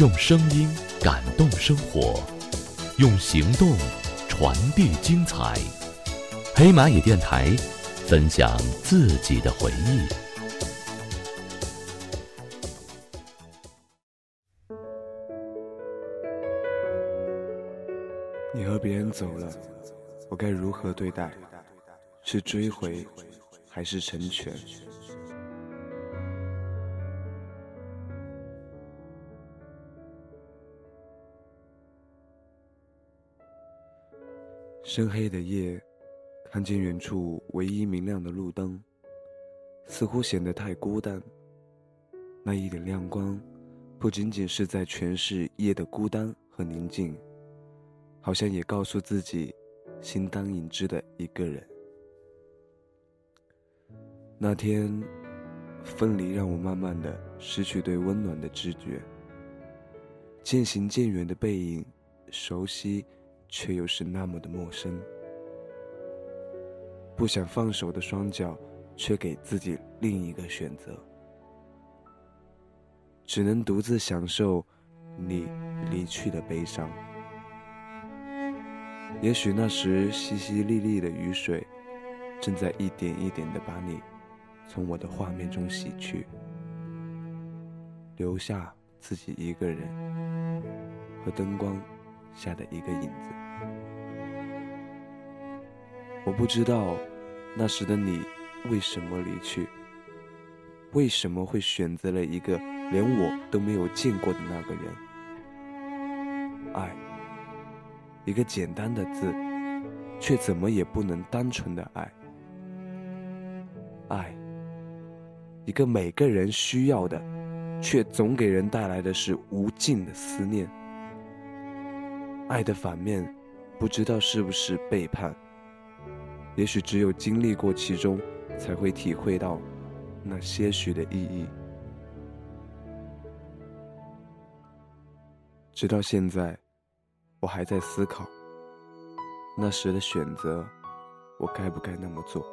用声音感动生活，用行动传递精彩。黑蚂蚁电台，分享自己的回忆。你和别人走了，我该如何对待？是追回，还是成全？深黑的夜，看见远处唯一明亮的路灯，似乎显得太孤单。那一点亮光，不仅仅是在诠释夜的孤单和宁静，好像也告诉自己，心当影只的一个人。那天，分离让我慢慢的失去对温暖的知觉。渐行渐远的背影，熟悉。却又是那么的陌生，不想放手的双脚，却给自己另一个选择，只能独自享受你离去的悲伤。也许那时淅淅沥沥的雨水，正在一点一点的把你从我的画面中洗去，留下自己一个人和灯光下的一个影子。我不知道，那时的你为什么离去？为什么会选择了一个连我都没有见过的那个人？爱，一个简单的字，却怎么也不能单纯的爱。爱，一个每个人需要的，却总给人带来的是无尽的思念。爱的反面，不知道是不是背叛？也许只有经历过其中，才会体会到那些许的意义。直到现在，我还在思考，那时的选择，我该不该那么做？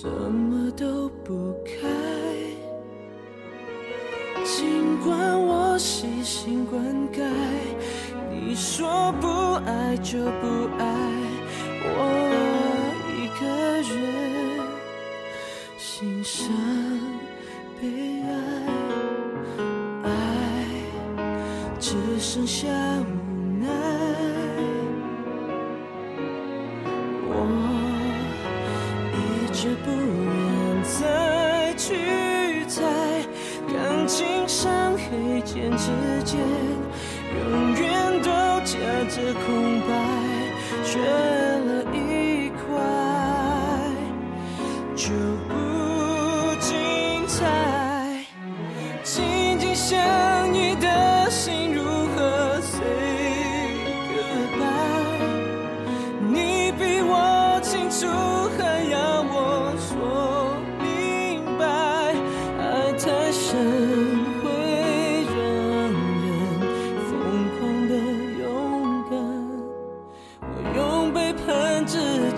什么都不开，尽管我细心灌溉。你说不爱就不爱，我一个人心伤悲哀，爱只剩下无奈。我。一直不愿再去猜，感情伤黑键之间，永远都夹着空白，缺了一块，就不精彩。紧紧相依的心如何 say goodbye？你比我清楚，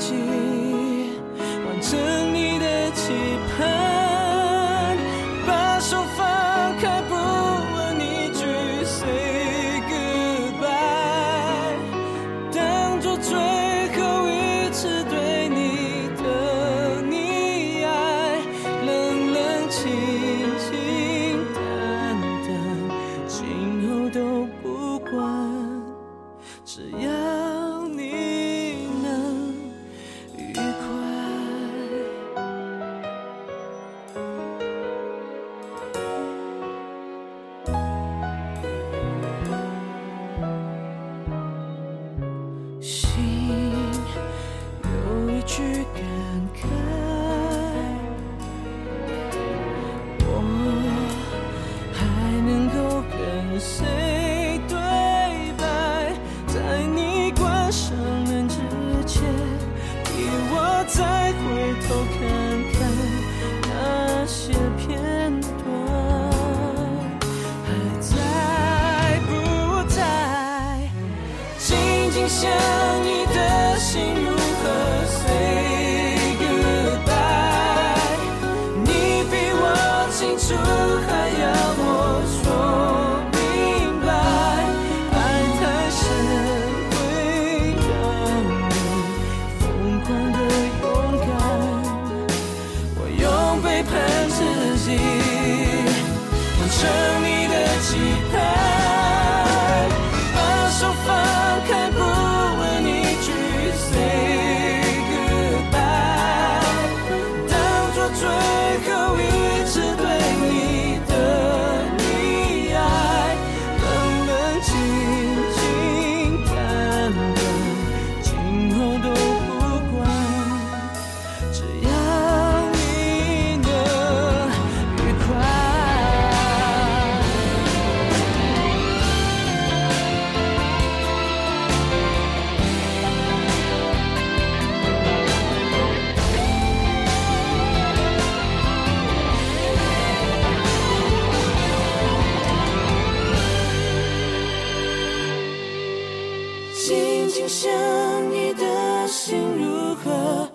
季完成你的期盼把手放开不问一句 say goodbye 当做最后一次对你的溺爱冷冷清清淡淡今后都不管只要想你的心如何 say goodbye 你比我清楚还要我说明白爱太深会让人疯狂的勇敢我用背叛自己完成你的期盼。紧紧相依的心如何